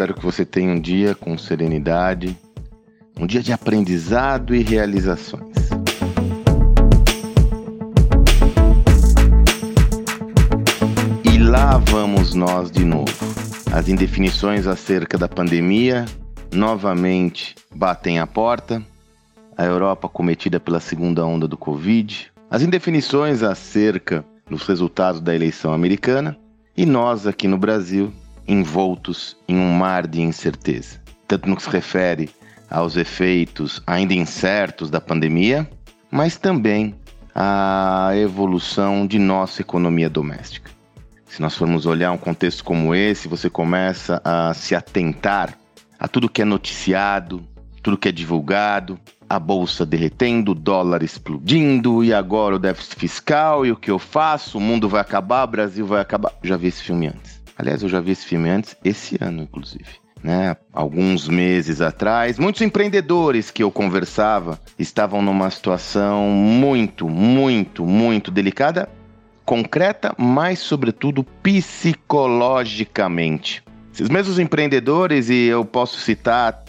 Espero que você tenha um dia com serenidade, um dia de aprendizado e realizações. E lá vamos nós de novo. As indefinições acerca da pandemia novamente batem a porta. A Europa cometida pela segunda onda do Covid. As indefinições acerca dos resultados da eleição americana. E nós aqui no Brasil envoltos em um mar de incerteza, tanto no que se refere aos efeitos ainda incertos da pandemia, mas também à evolução de nossa economia doméstica. Se nós formos olhar um contexto como esse, você começa a se atentar a tudo que é noticiado, tudo que é divulgado, a bolsa derretendo, o dólar explodindo, e agora o déficit fiscal, e o que eu faço? O mundo vai acabar, o Brasil vai acabar. Já vi esse filme antes. Aliás, eu já vi esse filme antes, esse ano, inclusive. Né? Alguns meses atrás, muitos empreendedores que eu conversava estavam numa situação muito, muito, muito delicada, concreta, mas sobretudo psicologicamente. Esses mesmos empreendedores, e eu posso citar,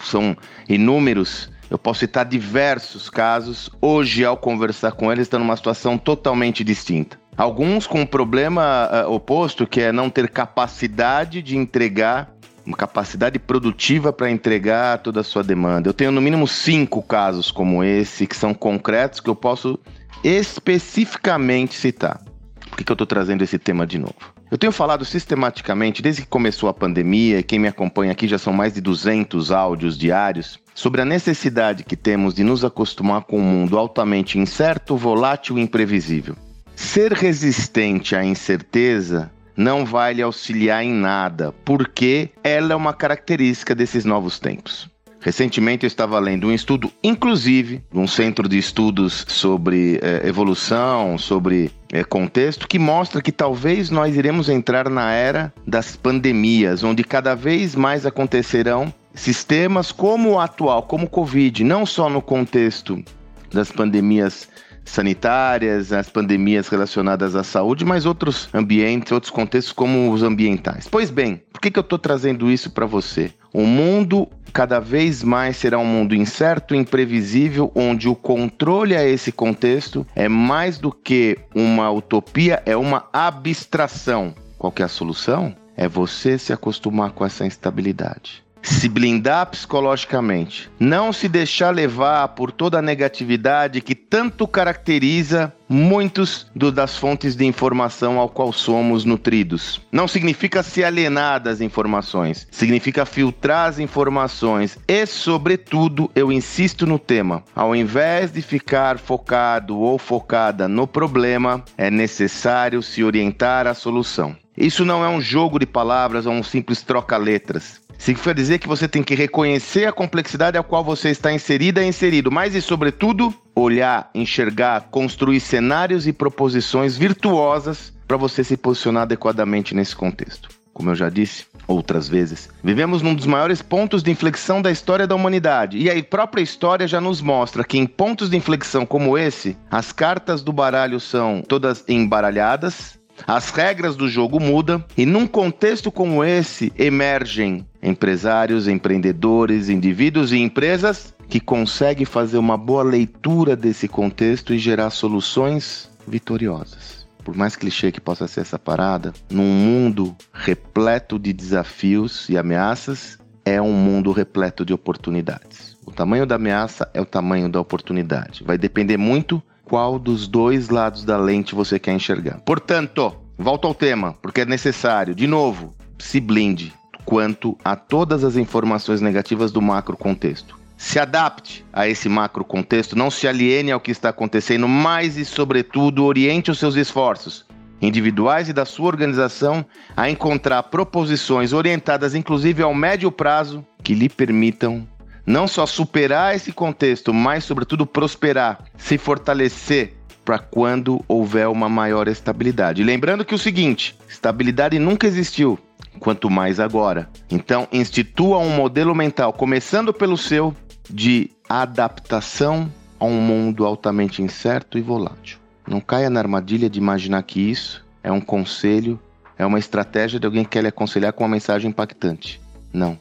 são inúmeros, eu posso citar diversos casos, hoje, ao conversar com eles, estão numa situação totalmente distinta. Alguns com um problema uh, oposto, que é não ter capacidade de entregar, uma capacidade produtiva para entregar toda a sua demanda. Eu tenho no mínimo cinco casos como esse, que são concretos, que eu posso especificamente citar. Por que, que eu estou trazendo esse tema de novo? Eu tenho falado sistematicamente, desde que começou a pandemia, quem me acompanha aqui já são mais de 200 áudios diários, sobre a necessidade que temos de nos acostumar com um mundo altamente incerto, volátil e imprevisível. Ser resistente à incerteza não vai lhe auxiliar em nada, porque ela é uma característica desses novos tempos. Recentemente eu estava lendo um estudo, inclusive, um centro de estudos sobre eh, evolução, sobre eh, contexto, que mostra que talvez nós iremos entrar na era das pandemias, onde cada vez mais acontecerão sistemas como o atual, como o Covid, não só no contexto das pandemias sanitárias, as pandemias relacionadas à saúde, mas outros ambientes, outros contextos como os ambientais. Pois bem, por que, que eu estou trazendo isso para você? O mundo cada vez mais será um mundo incerto imprevisível, onde o controle a esse contexto é mais do que uma utopia, é uma abstração. Qual é a solução? É você se acostumar com essa instabilidade se blindar psicologicamente, não se deixar levar por toda a negatividade que tanto caracteriza muitos do, das fontes de informação ao qual somos nutridos. Não significa se alienar das informações, significa filtrar as informações e, sobretudo, eu insisto no tema, ao invés de ficar focado ou focada no problema, é necessário se orientar à solução. Isso não é um jogo de palavras ou um simples troca-letras. Significa dizer que você tem que reconhecer a complexidade a qual você está inserida e inserido, mas e sobretudo olhar, enxergar, construir cenários e proposições virtuosas para você se posicionar adequadamente nesse contexto. Como eu já disse outras vezes, vivemos num dos maiores pontos de inflexão da história da humanidade. E a própria história já nos mostra que em pontos de inflexão como esse, as cartas do baralho são todas embaralhadas, as regras do jogo mudam e num contexto como esse emergem empresários, empreendedores, indivíduos e empresas que conseguem fazer uma boa leitura desse contexto e gerar soluções vitoriosas. Por mais clichê que possa ser essa parada, num mundo repleto de desafios e ameaças, é um mundo repleto de oportunidades. O tamanho da ameaça é o tamanho da oportunidade. Vai depender muito qual dos dois lados da lente você quer enxergar. Portanto, volto ao tema, porque é necessário, de novo, se blinde quanto a todas as informações negativas do macro contexto. Se adapte a esse macro contexto, não se aliene ao que está acontecendo, mas e, sobretudo, oriente os seus esforços individuais e da sua organização a encontrar proposições orientadas, inclusive ao médio prazo, que lhe permitam não só superar esse contexto, mas, sobretudo, prosperar, se fortalecer para quando houver uma maior estabilidade. Lembrando que o seguinte: estabilidade nunca existiu, quanto mais agora. Então, institua um modelo mental, começando pelo seu, de adaptação a um mundo altamente incerto e volátil. Não caia na armadilha de imaginar que isso é um conselho, é uma estratégia de alguém que quer lhe aconselhar com uma mensagem impactante. Não.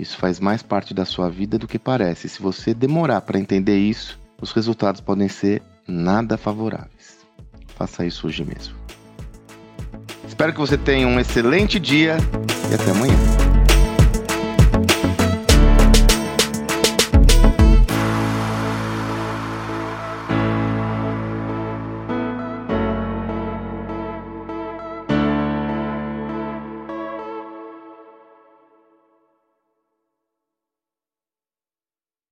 Isso faz mais parte da sua vida do que parece. Se você demorar para entender isso, os resultados podem ser nada favoráveis. Faça isso hoje mesmo. Espero que você tenha um excelente dia e até amanhã.